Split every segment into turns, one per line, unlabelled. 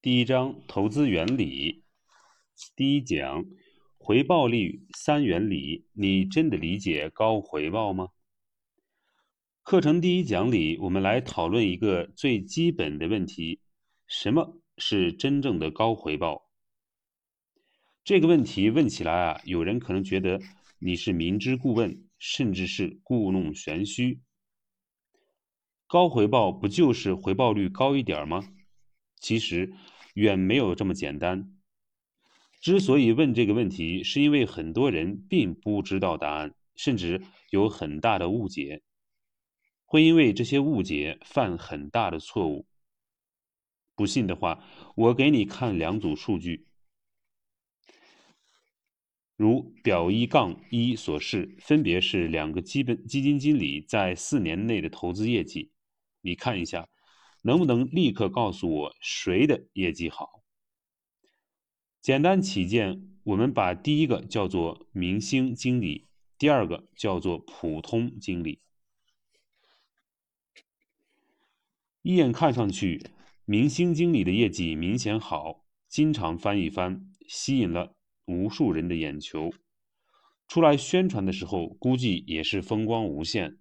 第一章投资原理，第一讲回报率三原理，你真的理解高回报吗？课程第一讲里，我们来讨论一个最基本的问题：什么是真正的高回报？这个问题问起来啊，有人可能觉得你是明知故问，甚至是故弄玄虚。高回报不就是回报率高一点吗？其实远没有这么简单。之所以问这个问题，是因为很多人并不知道答案，甚至有很大的误解，会因为这些误解犯很大的错误。不信的话，我给你看两组数据，如表一杠一所示，分别是两个基本基金经理在四年内的投资业绩，你看一下。能不能立刻告诉我谁的业绩好？简单起见，我们把第一个叫做明星经理，第二个叫做普通经理。一眼看上去，明星经理的业绩明显好，经常翻一番，吸引了无数人的眼球。出来宣传的时候，估计也是风光无限。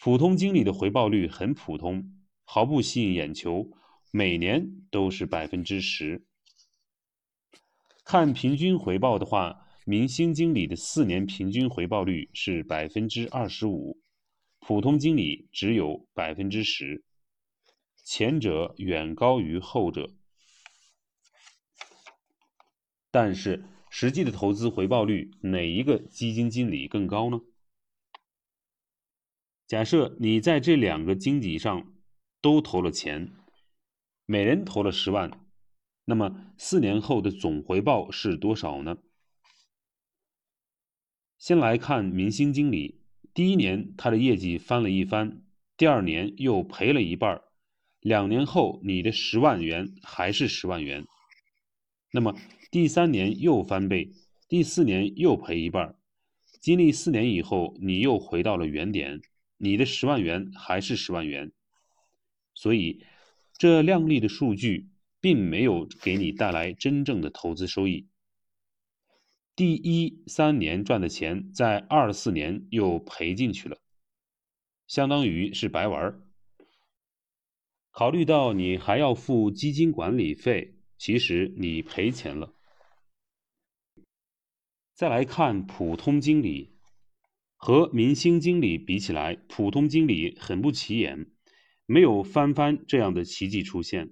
普通经理的回报率很普通，毫不吸引眼球，每年都是百分之十。看平均回报的话，明星经理的四年平均回报率是百分之二十五，普通经理只有百分之十，前者远高于后者。但是实际的投资回报率，哪一个基金经理更高呢？假设你在这两个经理上都投了钱，每人投了十万，那么四年后的总回报是多少呢？先来看明星经理，第一年他的业绩翻了一番，第二年又赔了一半，两年后你的十万元还是十万元，那么第三年又翻倍，第四年又赔一半，经历四年以后，你又回到了原点。你的十万元还是十万元，所以这靓丽的数据并没有给你带来真正的投资收益。第一三年赚的钱，在二四年又赔进去了，相当于是白玩儿。考虑到你还要付基金管理费，其实你赔钱了。再来看普通经理。和明星经理比起来，普通经理很不起眼，没有翻番这样的奇迹出现。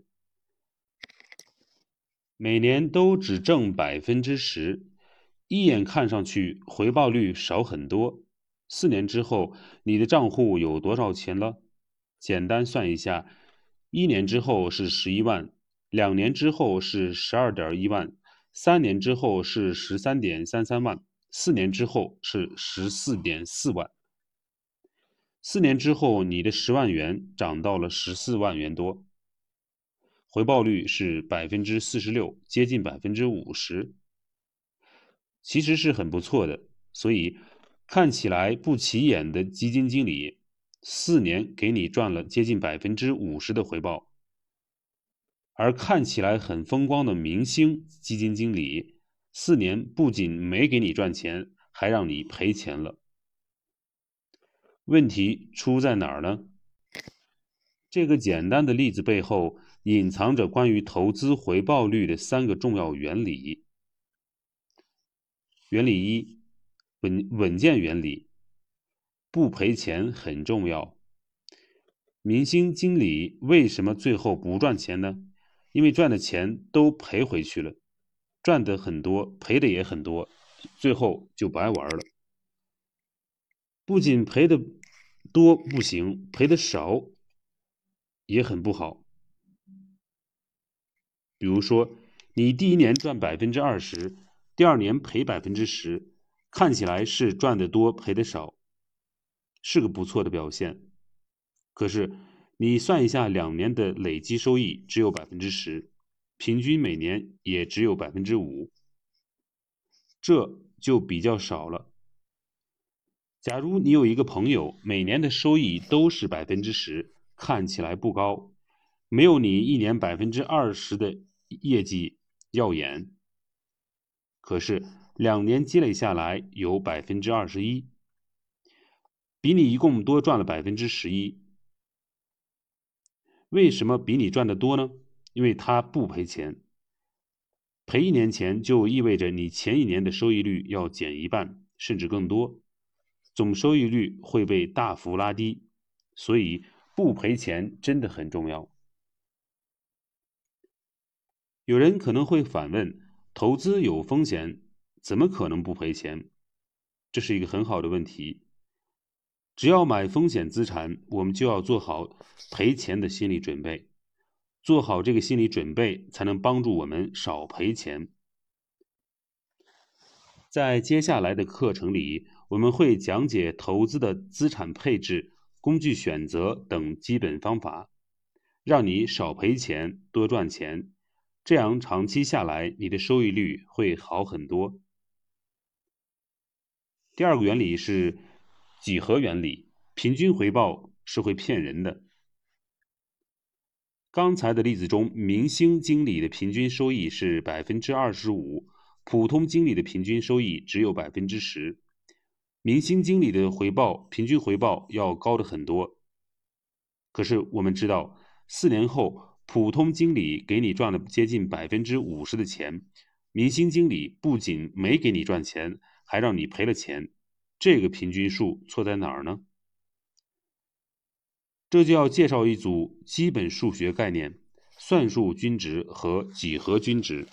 每年都只挣百分之十，一眼看上去回报率少很多。四年之后，你的账户有多少钱了？简单算一下，一年之后是十一万，两年之后是十二点一万，三年之后是十三点三三万。四年之后是十四点四万，四年之后你的十万元涨到了十四万元多，回报率是百分之四十六，接近百分之五十，其实是很不错的。所以看起来不起眼的基金经理，四年给你赚了接近百分之五十的回报，而看起来很风光的明星基金经理。四年不仅没给你赚钱，还让你赔钱了。问题出在哪儿呢？这个简单的例子背后隐藏着关于投资回报率的三个重要原理。原理一：稳稳健原理，不赔钱很重要。明星经理为什么最后不赚钱呢？因为赚的钱都赔回去了。赚的很多，赔的也很多，最后就白玩了。不仅赔的多不行，赔的少也很不好。比如说，你第一年赚百分之二十，第二年赔百分之十，看起来是赚的多，赔的少，是个不错的表现。可是你算一下，两年的累积收益只有百分之十。平均每年也只有百分之五，这就比较少了。假如你有一个朋友，每年的收益都是百分之十，看起来不高，没有你一年百分之二十的业绩耀眼，可是两年积累下来有百分之二十一，比你一共多赚了百分之十一。为什么比你赚的多呢？因为他不赔钱。赔一年钱就意味着你前一年的收益率要减一半，甚至更多，总收益率会被大幅拉低。所以不赔钱真的很重要。有人可能会反问：投资有风险，怎么可能不赔钱？这是一个很好的问题。只要买风险资产，我们就要做好赔钱的心理准备。做好这个心理准备，才能帮助我们少赔钱。在接下来的课程里，我们会讲解投资的资产配置、工具选择等基本方法，让你少赔钱，多赚钱。这样长期下来，你的收益率会好很多。第二个原理是几何原理，平均回报是会骗人的。刚才的例子中，明星经理的平均收益是百分之二十五，普通经理的平均收益只有百分之十。明星经理的回报平均回报要高的很多。可是我们知道，四年后。普通经理给你赚了接近百分之五十的钱，明星经理不仅没给你赚钱，还让你赔了钱。这个平均数错在哪儿呢？这就要介绍一组基本数学概念：算术均值和几何均值。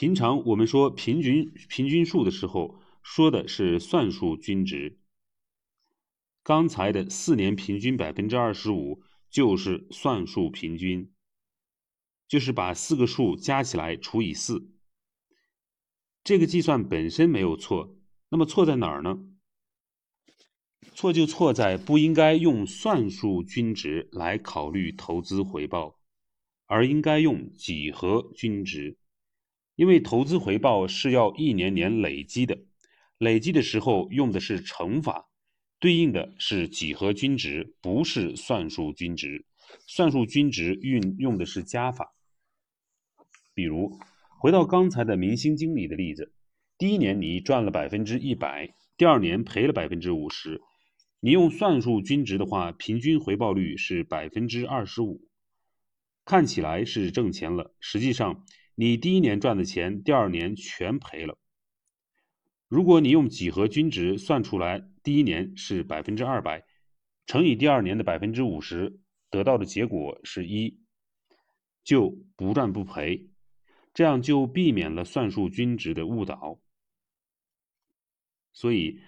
平常我们说平均平均数的时候，说的是算术均值。刚才的四年平均百分之二十五。就是算术平均，就是把四个数加起来除以四。这个计算本身没有错，那么错在哪儿呢？错就错在不应该用算术均值来考虑投资回报，而应该用几何均值，因为投资回报是要一年年累积的，累积的时候用的是乘法。对应的是几何均值，不是算术均值。算术均值运用的是加法。比如，回到刚才的明星经理的例子，第一年你赚了百分之一百，第二年赔了百分之五十。你用算术均值的话，平均回报率是百分之二十五，看起来是挣钱了，实际上你第一年赚的钱，第二年全赔了。如果你用几何均值算出来，第一年是百分之二百，乘以第二年的百分之五十，得到的结果是一，就不赚不赔，这样就避免了算术均值的误导。所以，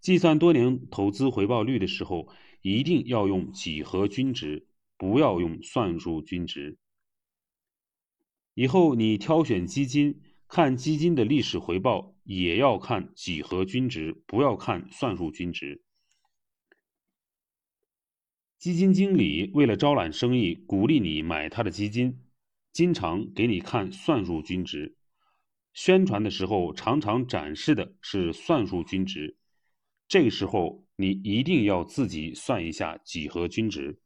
计算多年投资回报率的时候，一定要用几何均值，不要用算术均值。以后你挑选基金。看基金的历史回报也要看几何均值，不要看算术均值。基金经理为了招揽生意，鼓励你买他的基金，经常给你看算术均值。宣传的时候常常展示的是算术均值，这个时候你一定要自己算一下几何均值。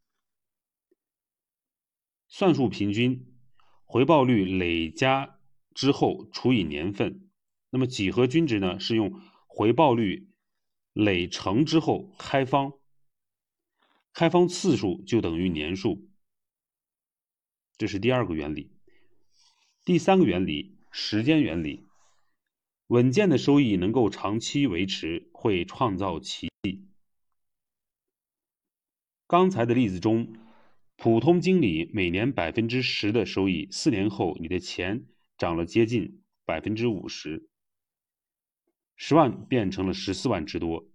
算术平均回报率累加。之后除以年份，那么几何均值呢？是用回报率累乘之后开方，开方次数就等于年数。这是第二个原理。第三个原理，时间原理。稳健的收益能够长期维持，会创造奇迹。刚才的例子中，普通经理每年百分之十的收益，四年后你的钱。涨了接近百分之五十，十万变成了十四万之多，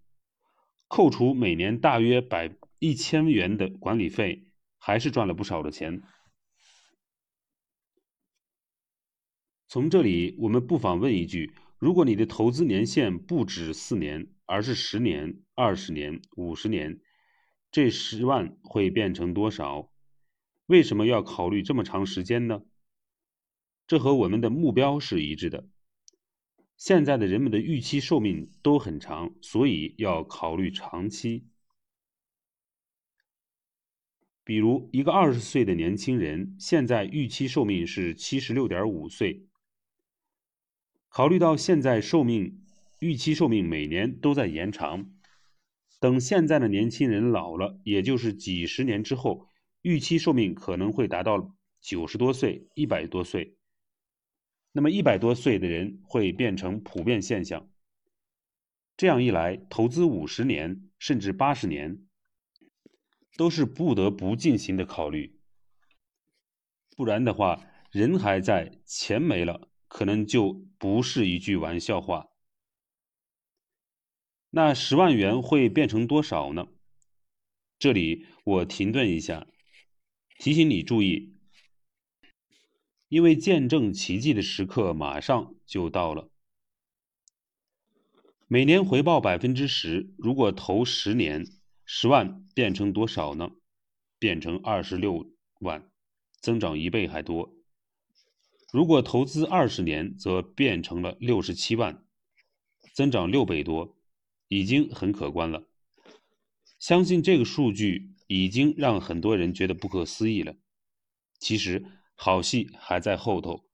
扣除每年大约百一千元的管理费，还是赚了不少的钱。从这里，我们不妨问一句：如果你的投资年限不止四年，而是十年、二十年、五十年，这十万会变成多少？为什么要考虑这么长时间呢？这和我们的目标是一致的。现在的人们的预期寿命都很长，所以要考虑长期。比如，一个二十岁的年轻人，现在预期寿命是七十六点五岁。考虑到现在寿命预期寿命每年都在延长，等现在的年轻人老了，也就是几十年之后，预期寿命可能会达到九十多岁、一百多岁。那么，一百多岁的人会变成普遍现象。这样一来，投资五十年甚至八十年。都是不得不进行的考虑，不然的话，人还在，钱没了，可能就不是一句玩笑话。那十万元会变成多少呢？这里我停顿一下，提醒你注意，因为见证奇迹的时刻马上就到了。每年回报百分之十，如果投十年。十万变成多少呢？变成二十六万，增长一倍还多。如果投资二十年，则变成了六十七万，增长六倍多，已经很可观了。相信这个数据已经让很多人觉得不可思议了。其实好戏还在后头。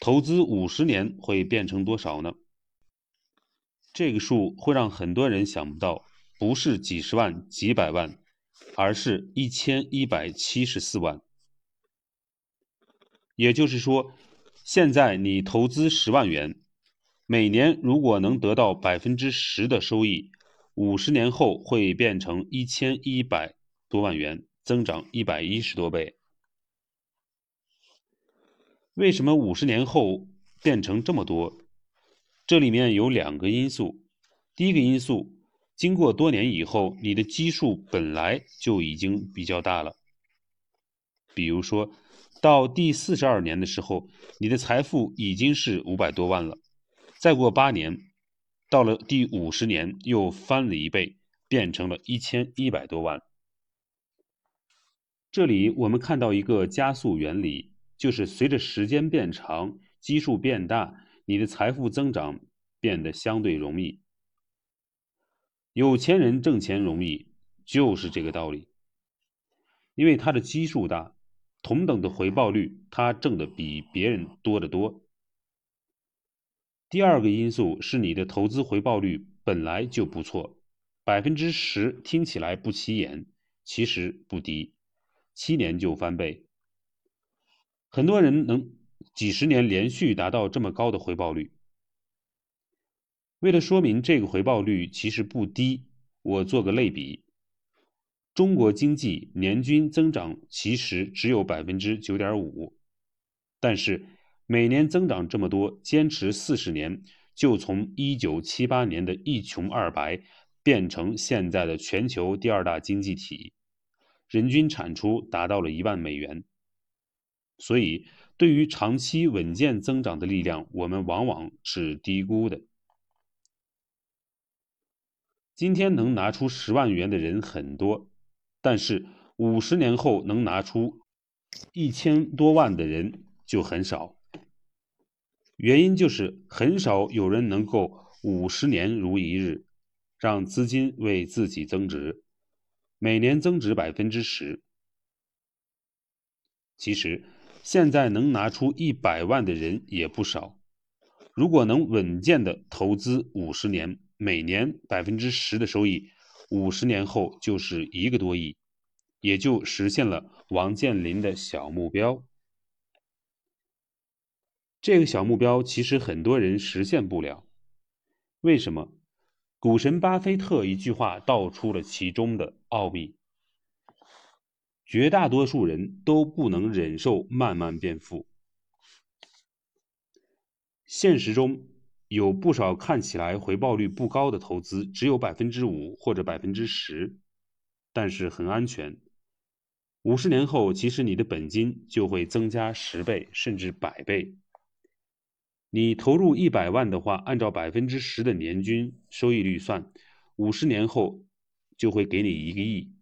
投资五十年会变成多少呢？这个数会让很多人想不到。不是几十万、几百万，而是一千一百七十四万。也就是说，现在你投资十万元，每年如果能得到百分之十的收益，五十年后会变成一千一百多万元，增长一百一十多倍。为什么五十年后变成这么多？这里面有两个因素。第一个因素。经过多年以后，你的基数本来就已经比较大了。比如说，到第四十二年的时候，你的财富已经是五百多万了。再过八年，到了第五十年又翻了一倍，变成了一千一百多万。这里我们看到一个加速原理，就是随着时间变长，基数变大，你的财富增长变得相对容易。有钱人挣钱容易，就是这个道理。因为他的基数大，同等的回报率，他挣的比别人多得多。第二个因素是你的投资回报率本来就不错，百分之十听起来不起眼，其实不低，七年就翻倍。很多人能几十年连续达到这么高的回报率。为了说明这个回报率其实不低，我做个类比：中国经济年均增长其实只有百分之九点五，但是每年增长这么多，坚持四十年，就从一九七八年的一穷二白变成现在的全球第二大经济体，人均产出达到了一万美元。所以，对于长期稳健增长的力量，我们往往是低估的。今天能拿出十万元的人很多，但是五十年后能拿出一千多万的人就很少。原因就是很少有人能够五十年如一日，让资金为自己增值，每年增值百分之十。其实现在能拿出一百万的人也不少，如果能稳健的投资五十年。每年百分之十的收益，五十年后就是一个多亿，也就实现了王健林的小目标。这个小目标其实很多人实现不了，为什么？股神巴菲特一句话道出了其中的奥秘：绝大多数人都不能忍受慢慢变富。现实中。有不少看起来回报率不高的投资，只有百分之五或者百分之十，但是很安全。五十年后，其实你的本金就会增加十倍甚至百倍。你投入一百万的话，按照百分之十的年均收益率算，五十年后就会给你一个亿。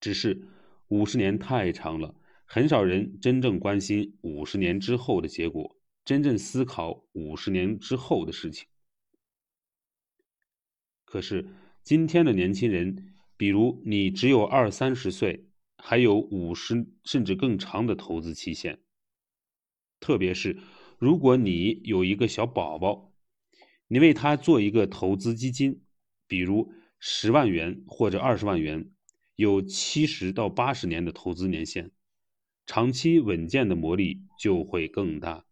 只是五十年太长了，很少人真正关心五十年之后的结果。真正思考五十年之后的事情。可是今天的年轻人，比如你只有二三十岁，还有五十甚至更长的投资期限。特别是如果你有一个小宝宝，你为他做一个投资基金，比如十万元或者二十万元，有七十到八十年的投资年限，长期稳健的魔力就会更大。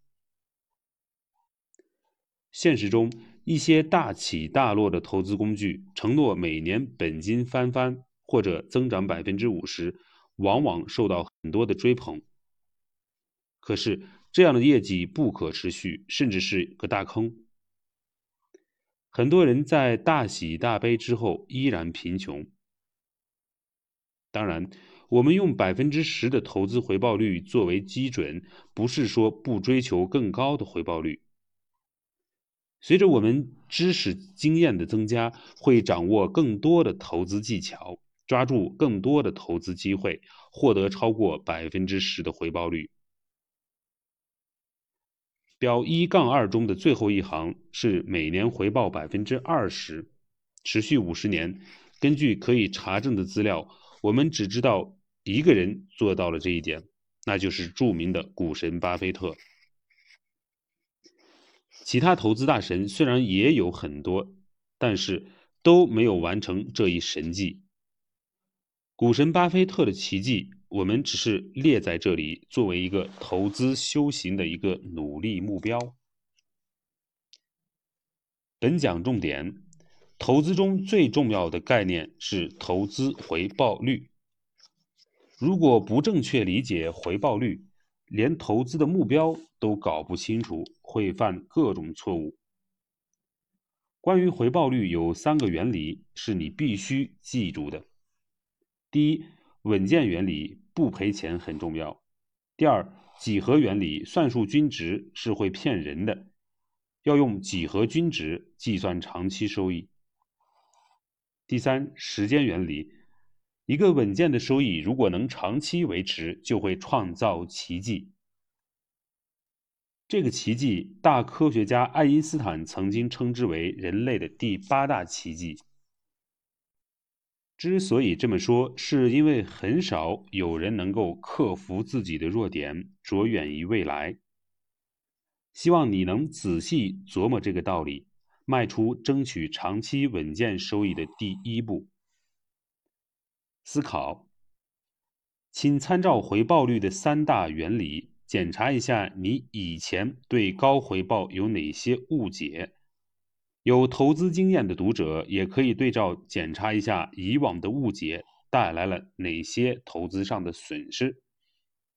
现实中，一些大起大落的投资工具承诺每年本金翻番或者增长百分之五十，往往受到很多的追捧。可是，这样的业绩不可持续，甚至是个大坑。很多人在大喜大悲之后依然贫穷。当然，我们用百分之十的投资回报率作为基准，不是说不追求更高的回报率。随着我们知识经验的增加，会掌握更多的投资技巧，抓住更多的投资机会，获得超过百分之十的回报率。表一杠二中的最后一行是每年回报百分之二十，持续五十年。根据可以查证的资料，我们只知道一个人做到了这一点，那就是著名的股神巴菲特。其他投资大神虽然也有很多，但是都没有完成这一神迹。股神巴菲特的奇迹，我们只是列在这里，作为一个投资修行的一个努力目标。本讲重点：投资中最重要的概念是投资回报率。如果不正确理解回报率，连投资的目标都搞不清楚，会犯各种错误。关于回报率，有三个原理是你必须记住的：第一，稳健原理，不赔钱很重要；第二，几何原理，算术均值是会骗人的，要用几何均值计算长期收益；第三，时间原理。一个稳健的收益，如果能长期维持，就会创造奇迹。这个奇迹，大科学家爱因斯坦曾经称之为人类的第八大奇迹。之所以这么说，是因为很少有人能够克服自己的弱点，着眼于未来。希望你能仔细琢磨这个道理，迈出争取长期稳健收益的第一步。思考，请参照回报率的三大原理，检查一下你以前对高回报有哪些误解。有投资经验的读者也可以对照检查一下以往的误解带来了哪些投资上的损失。